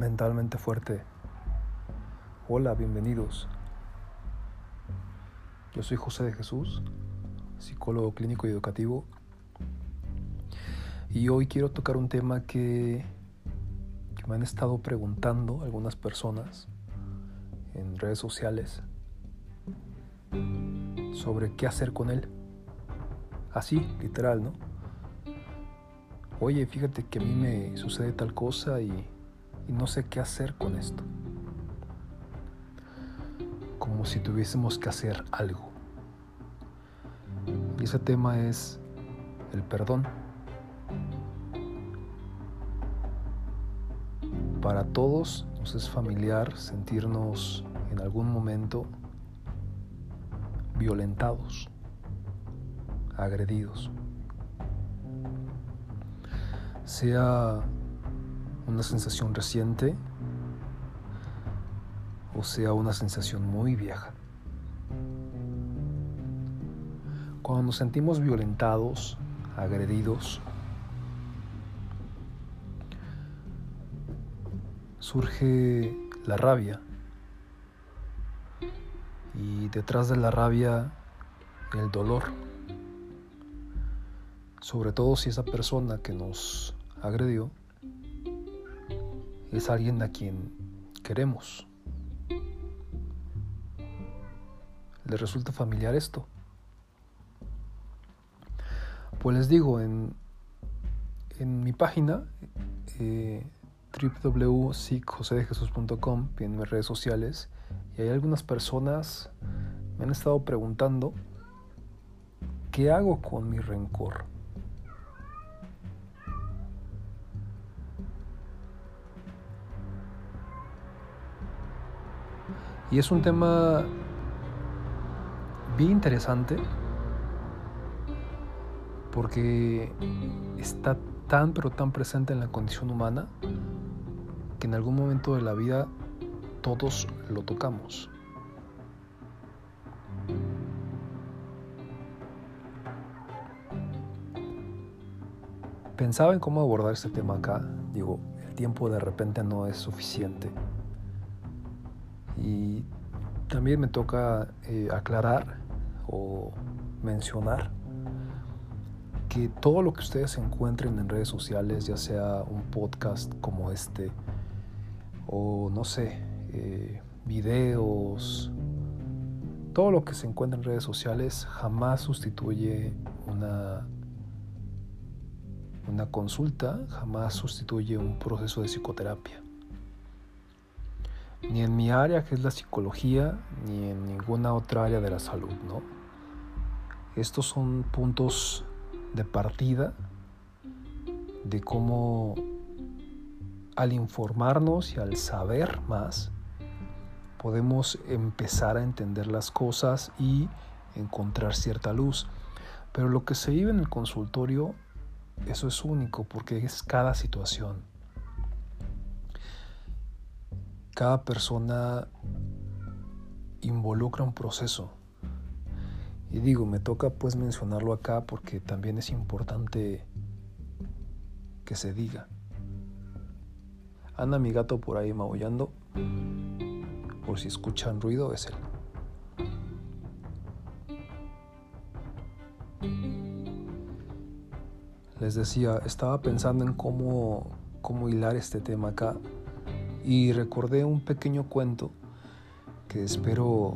mentalmente fuerte. Hola, bienvenidos. Yo soy José de Jesús, psicólogo clínico y educativo. Y hoy quiero tocar un tema que, me han estado preguntando algunas personas en redes sociales sobre qué hacer con él. Así, literal, ¿no? Oye, fíjate que a mí me sucede tal cosa y, y no sé qué hacer con esto. Como si tuviésemos que hacer algo. Y ese tema es el perdón. Para todos nos es familiar sentirnos en algún momento violentados, agredidos. Sea una sensación reciente o sea una sensación muy vieja. Cuando nos sentimos violentados, agredidos, surge la rabia. Y detrás de la rabia, el dolor. Sobre todo si esa persona que nos agredió es alguien a quien queremos. ¿Le resulta familiar esto? Pues les digo, en, en mi página eh, www.sicjosedejesus.com, en mis redes sociales, y hay algunas personas me han estado preguntando qué hago con mi rencor. Y es un tema bien interesante porque está tan pero tan presente en la condición humana que en algún momento de la vida todos lo tocamos. Pensaba en cómo abordar este tema acá. Digo, el tiempo de repente no es suficiente. Y también me toca eh, aclarar o mencionar que todo lo que ustedes encuentren en redes sociales, ya sea un podcast como este, o no sé, eh, videos, todo lo que se encuentra en redes sociales jamás sustituye una, una consulta, jamás sustituye un proceso de psicoterapia. Ni en mi área, que es la psicología, ni en ninguna otra área de la salud, ¿no? Estos son puntos de partida de cómo al informarnos y al saber más, podemos empezar a entender las cosas y encontrar cierta luz. Pero lo que se vive en el consultorio, eso es único porque es cada situación. Cada persona involucra un proceso. Y digo, me toca pues mencionarlo acá porque también es importante que se diga. Anda mi gato por ahí maullando. Por si escuchan ruido, es él. Les decía, estaba pensando en cómo, cómo hilar este tema acá y recordé un pequeño cuento que espero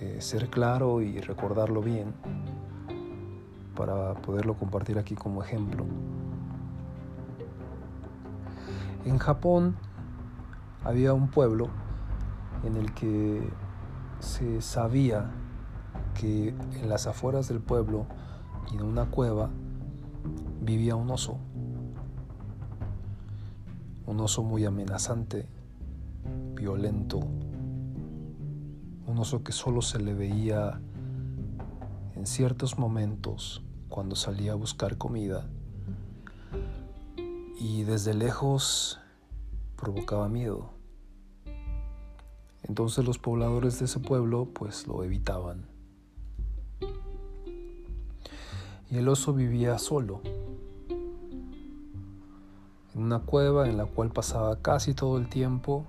eh, ser claro y recordarlo bien para poderlo compartir aquí como ejemplo. En Japón había un pueblo en el que se sabía que en las afueras del pueblo y en una cueva vivía un oso. Un oso muy amenazante, violento. Un oso que solo se le veía en ciertos momentos cuando salía a buscar comida y desde lejos provocaba miedo. Entonces los pobladores de ese pueblo pues lo evitaban. Y el oso vivía solo, en una cueva en la cual pasaba casi todo el tiempo,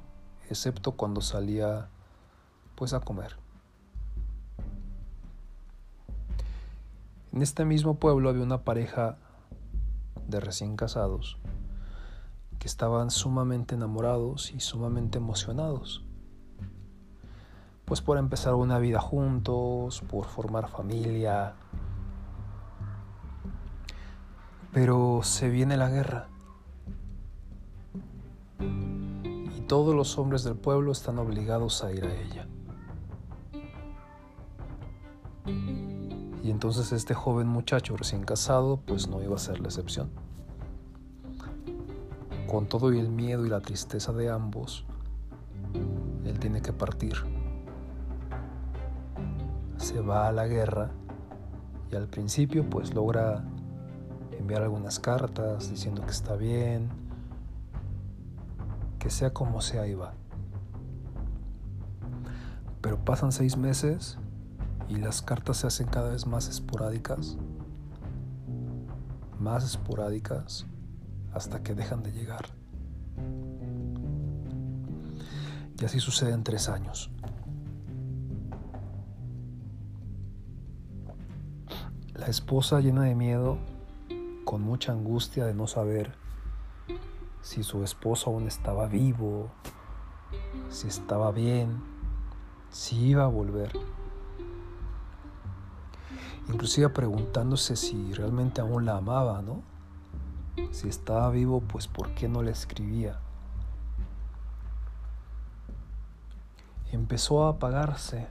excepto cuando salía pues a comer. En este mismo pueblo había una pareja de recién casados que estaban sumamente enamorados y sumamente emocionados. Pues por empezar una vida juntos, por formar familia. Pero se viene la guerra. Todos los hombres del pueblo están obligados a ir a ella. Y entonces este joven muchacho recién casado pues no iba a ser la excepción. Con todo y el miedo y la tristeza de ambos, él tiene que partir. Se va a la guerra y al principio pues logra enviar algunas cartas diciendo que está bien, que sea como sea y va. Pero pasan seis meses y las cartas se hacen cada vez más esporádicas, más esporádicas, hasta que dejan de llegar. Y así sucede en tres años. La esposa llena de miedo, con mucha angustia de no saber si su esposo aún estaba vivo, si estaba bien, si iba a volver inclusive preguntándose si realmente aún la amaba, ¿no? Si estaba vivo, pues ¿por qué no le escribía? Empezó a apagarse,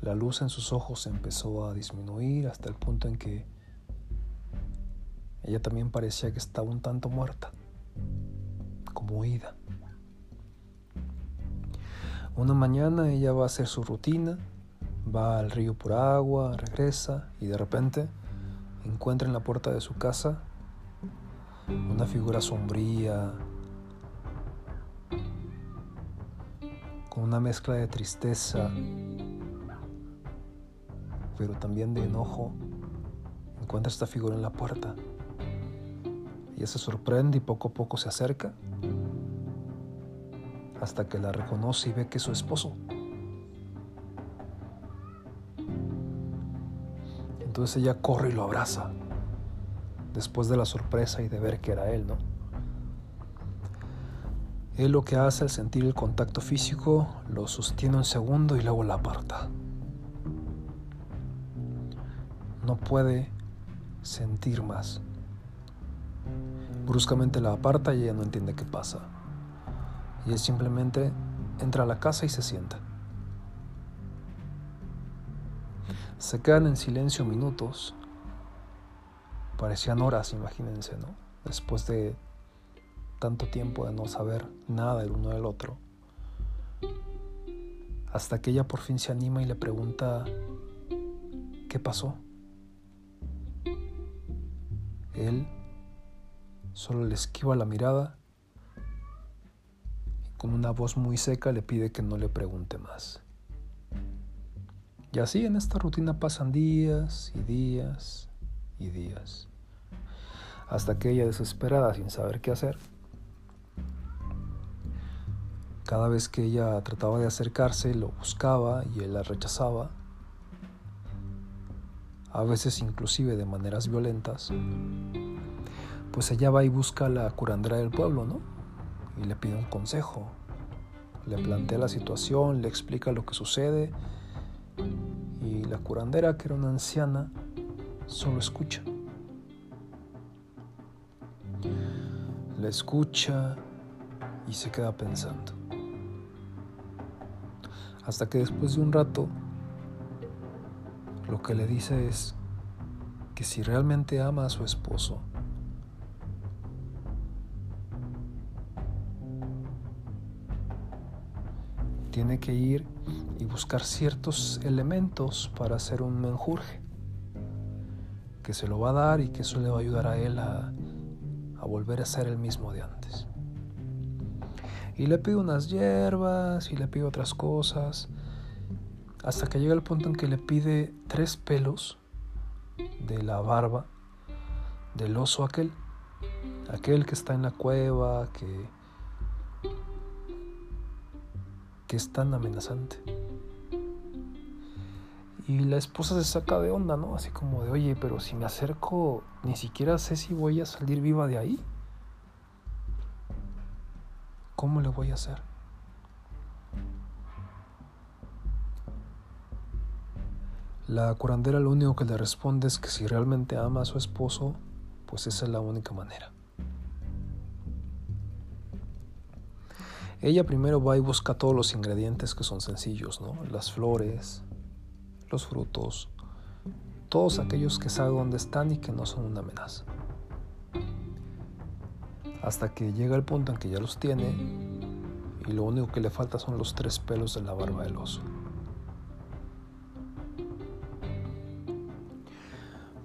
la luz en sus ojos empezó a disminuir hasta el punto en que ella también parecía que estaba un tanto muerta, Una mañana ella va a hacer su rutina va al río por agua, regresa y de repente encuentra en la puerta de su casa una figura sombría, con una mezcla de tristeza, pero también de enojo. Encuentra esta figura en la puerta. Ella se sorprende y poco a poco se acerca hasta que la reconoce y ve que es su esposo. Entonces ella corre y lo abraza, después de la sorpresa y de ver que era él, ¿no? Él lo que hace al sentir el contacto físico, lo sostiene un segundo y luego la aparta. No puede sentir más. Bruscamente la aparta y ella no entiende qué pasa. Y él simplemente entra a la casa y se sienta. Se quedan en silencio minutos. Parecían horas, imagínense, ¿no? Después de tanto tiempo de no saber nada el uno del otro. Hasta que ella por fin se anima y le pregunta, ¿qué pasó? Él solo le esquiva la mirada con una voz muy seca le pide que no le pregunte más. Y así en esta rutina pasan días y días y días. Hasta que ella desesperada sin saber qué hacer, cada vez que ella trataba de acercarse lo buscaba y él la rechazaba, a veces inclusive de maneras violentas, pues ella va y busca a la curandera del pueblo, ¿no? Y le pide un consejo, le plantea la situación, le explica lo que sucede y la curandera, que era una anciana, solo escucha. La escucha y se queda pensando. Hasta que después de un rato, lo que le dice es que si realmente ama a su esposo, tiene que ir y buscar ciertos elementos para hacer un menjurje, que se lo va a dar y que eso le va a ayudar a él a, volver a ser el mismo de antes. Y le pido unas hierbas y le pido otras cosas, hasta que llega el punto en que le pide tres pelos de la barba del oso aquel, aquel que está en la cueva, que, que es tan amenazante. Y la esposa se saca de onda, ¿no? Así como de, oye, pero si me acerco, ni siquiera sé si voy a salir viva de ahí. ¿Cómo le voy a hacer? La curandera lo único que le responde es que si realmente ama a su esposo, pues esa es la única manera. Ella primero va y busca todos los ingredientes que son sencillos, ¿no? Las flores, los frutos, todos aquellos que sabe dónde están y que no son una amenaza. Hasta que llega el punto en que ya los tiene y lo único que le falta son los tres pelos de la barba del oso.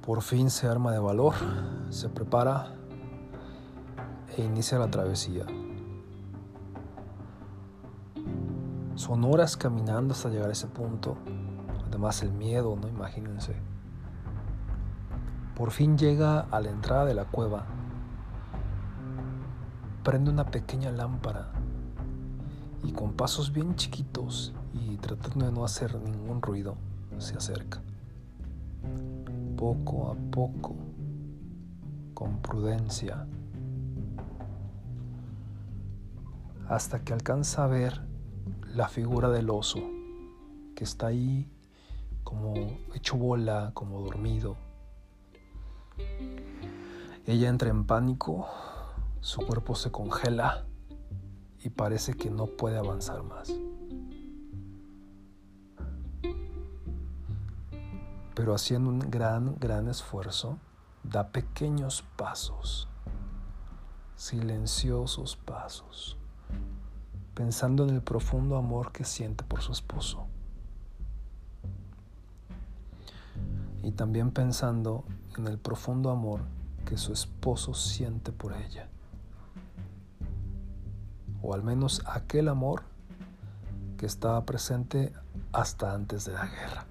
Por fin se arma de valor, se prepara e inicia la travesía. Son horas caminando hasta llegar a ese punto Además el miedo, ¿no? Imagínense. Por fin llega a la entrada de la cueva. Prende una pequeña lámpara y con pasos bien chiquitos y tratando de no hacer ningún ruido, se acerca. Poco a poco, con prudencia, hasta que alcanza a ver la figura del oso que está ahí como hecho bola, como dormido. Ella entra en pánico, su cuerpo se congela y parece que no puede avanzar más. Pero haciendo un gran, gran esfuerzo, da pequeños pasos, silenciosos pasos, pensando en el profundo amor que siente por su esposo. y también pensando en el profundo amor que su esposo siente por ella. O al menos aquel amor que estaba presente hasta antes de la guerra.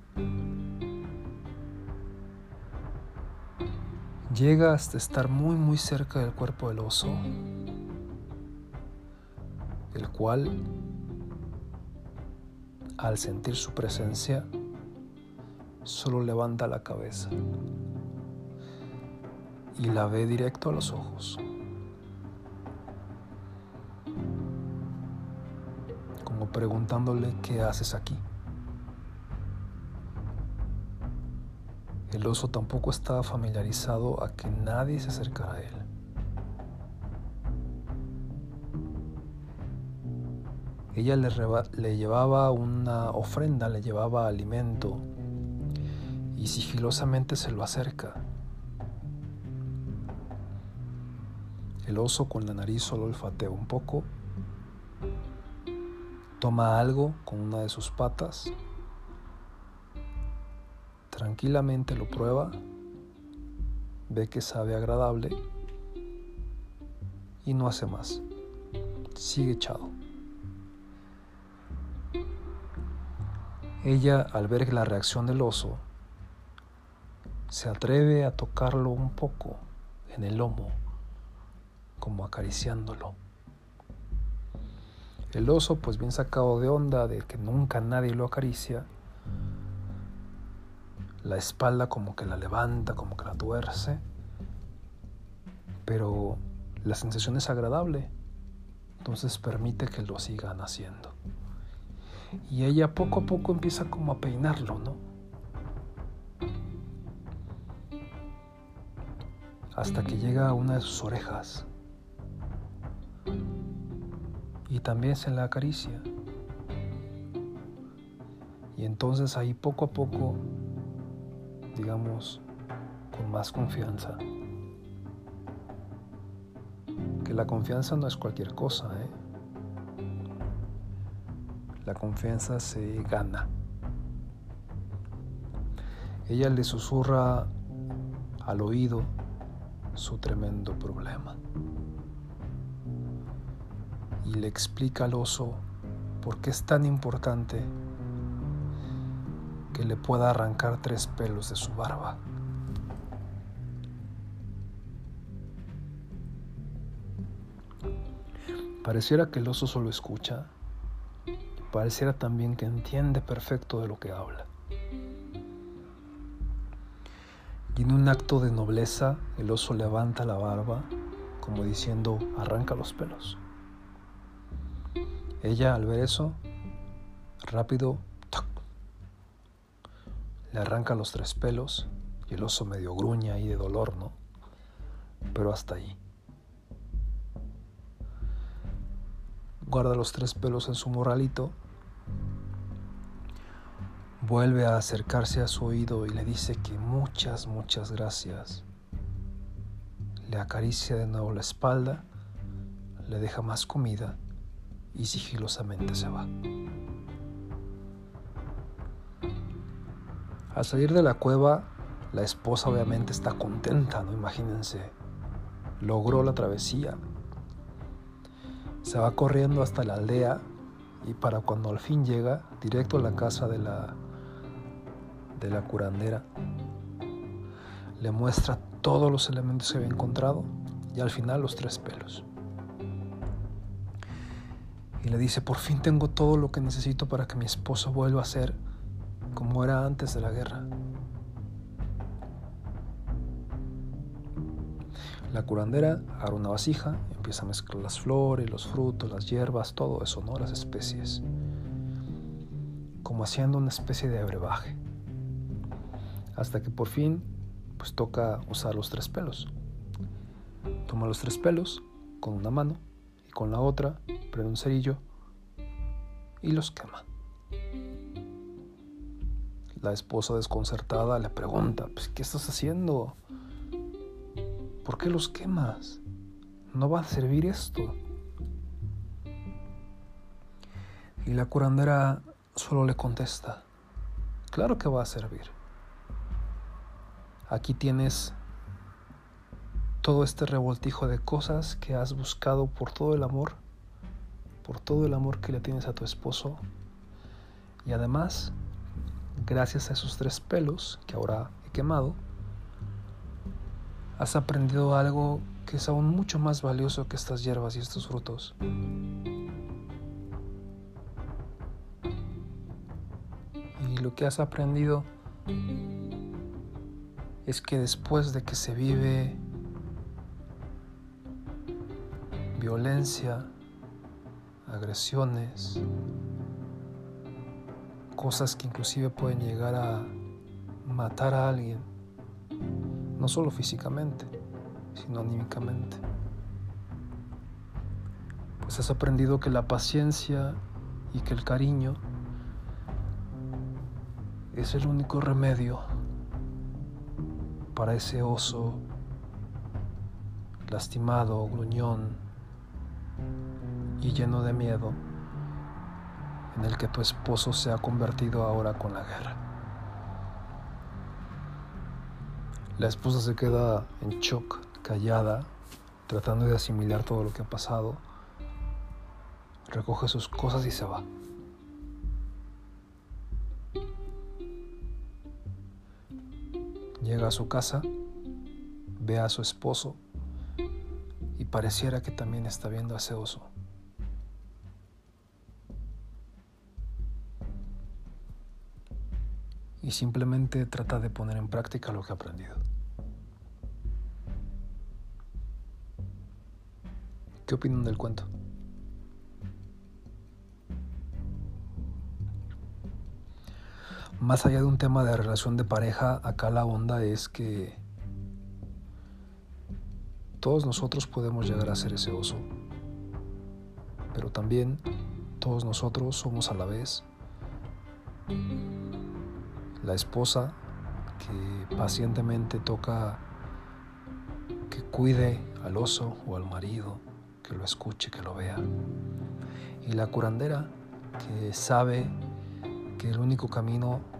Llega hasta estar muy muy cerca del cuerpo del oso, el cual, al sentir su presencia, solo levanta la cabeza y la ve directo a los ojos. Como preguntándole qué haces aquí. El oso tampoco estaba familiarizado a que nadie se acercara a él. Ella le, le llevaba una ofrenda, le llevaba alimento, y sigilosamente se lo acerca. El oso con la nariz solo olfatea un poco, toma algo con una de sus patas, tranquilamente lo prueba, ve que sabe agradable y no hace más, sigue echado. Ella, al ver la reacción del oso, se atreve a tocarlo un poco en el lomo, como acariciándolo. El oso, pues bien sacado de onda de que nunca nadie lo acaricia, la espalda como que la levanta, como que la tuerce, pero la sensación es agradable, entonces permite que lo sigan haciendo. Y ella poco a poco empieza como a peinarlo, ¿no? hasta que llega a una de sus orejas y también se la acaricia. Y entonces ahí poco a poco, digamos, con más confianza, que la confianza no es cualquier cosa, ¿eh? La confianza se gana. Ella le susurra al oído su tremendo problema. Y le explica al oso por qué es tan importante que le pueda arrancar tres pelos de su barba. Pareciera que el oso solo escucha, pareciera también que entiende perfecto de lo que habla. Y en un acto de nobleza, el oso levanta la barba, como diciendo, arranca los pelos. Ella, al ver eso, rápido, le arranca los tres pelos y el oso medio gruña ahí de dolor, ¿no? Pero hasta ahí. Guarda los tres pelos en su morralito Vuelve a acercarse a su oído y le dice que muchas, muchas gracias. Le acaricia de nuevo la espalda, le deja más comida y sigilosamente se va. Al salir de la cueva, la esposa obviamente está contenta, ¿no? Imagínense, logró la travesía. Se va corriendo hasta la aldea y para cuando al fin llega, directo a la casa de la de la curandera, le muestra todos los elementos que había encontrado y al final los tres pelos. Y le dice, por fin tengo todo lo que necesito para que mi esposo vuelva a ser como era antes de la guerra. La curandera abre una vasija, empieza a mezclar las flores, los frutos, las hierbas, todo eso, ¿no? Las especies. Como haciendo una especie de brebaje hasta que por fin pues toca usar los tres pelos. Toma los tres pelos con una mano y con la otra prende un cerillo y los quema. La esposa desconcertada le pregunta, pues, ¿qué estás haciendo? ¿Por qué los quemas? No va a servir esto. Y la curandera solo le contesta, claro que va a servir. Aquí tienes todo este revoltijo de cosas que has buscado por todo el amor, por todo el amor que le tienes a tu esposo. Y además, gracias a esos tres pelos que ahora he quemado, has aprendido algo que es aún mucho más valioso que estas hierbas y estos frutos. Y lo que has aprendido es que después de que se vive violencia, agresiones, cosas que inclusive pueden llegar a matar a alguien, no solo físicamente, sino anímicamente. Pues has aprendido que la paciencia y que el cariño es el único remedio para ese oso lastimado, gruñón y lleno de miedo en el que tu esposo se ha convertido ahora con la guerra. La esposa se queda en shock, callada, tratando de asimilar todo lo que ha pasado. Recoge sus cosas y se va. Llega a su casa, ve a su esposo y pareciera que también está viendo a ese oso. Y simplemente trata de poner en práctica lo que ha aprendido. ¿Qué opinan del cuento? Más allá de un tema de relación de pareja, acá la onda es que todos nosotros podemos llegar a ser ese oso, pero también todos nosotros somos a la vez la esposa que pacientemente toca que cuide al oso o al marido, que lo escuche, que lo vea. Y la curandera que sabe que el único camino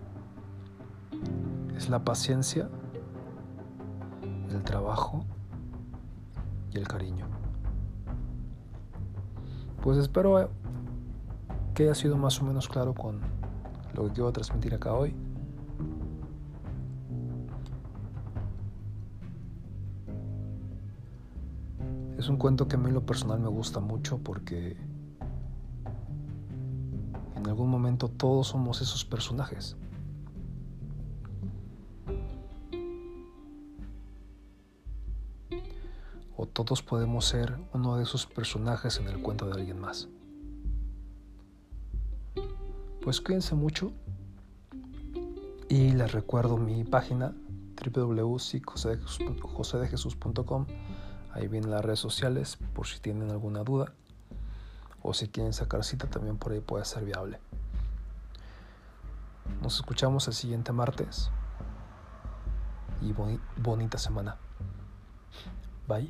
es la paciencia, el trabajo y el cariño. Pues espero que haya sido más o menos claro con lo que quiero transmitir acá hoy. Es un cuento que a mí lo personal me gusta mucho porque en algún momento todos somos esos personajes. Todos podemos ser uno de esos personajes en el cuento de alguien más. Pues cuídense mucho y les recuerdo mi página www.josedejesus.com. Ahí vienen las redes sociales por si tienen alguna duda o si quieren sacar cita también por ahí puede ser viable. Nos escuchamos el siguiente martes y bonita semana. Bye.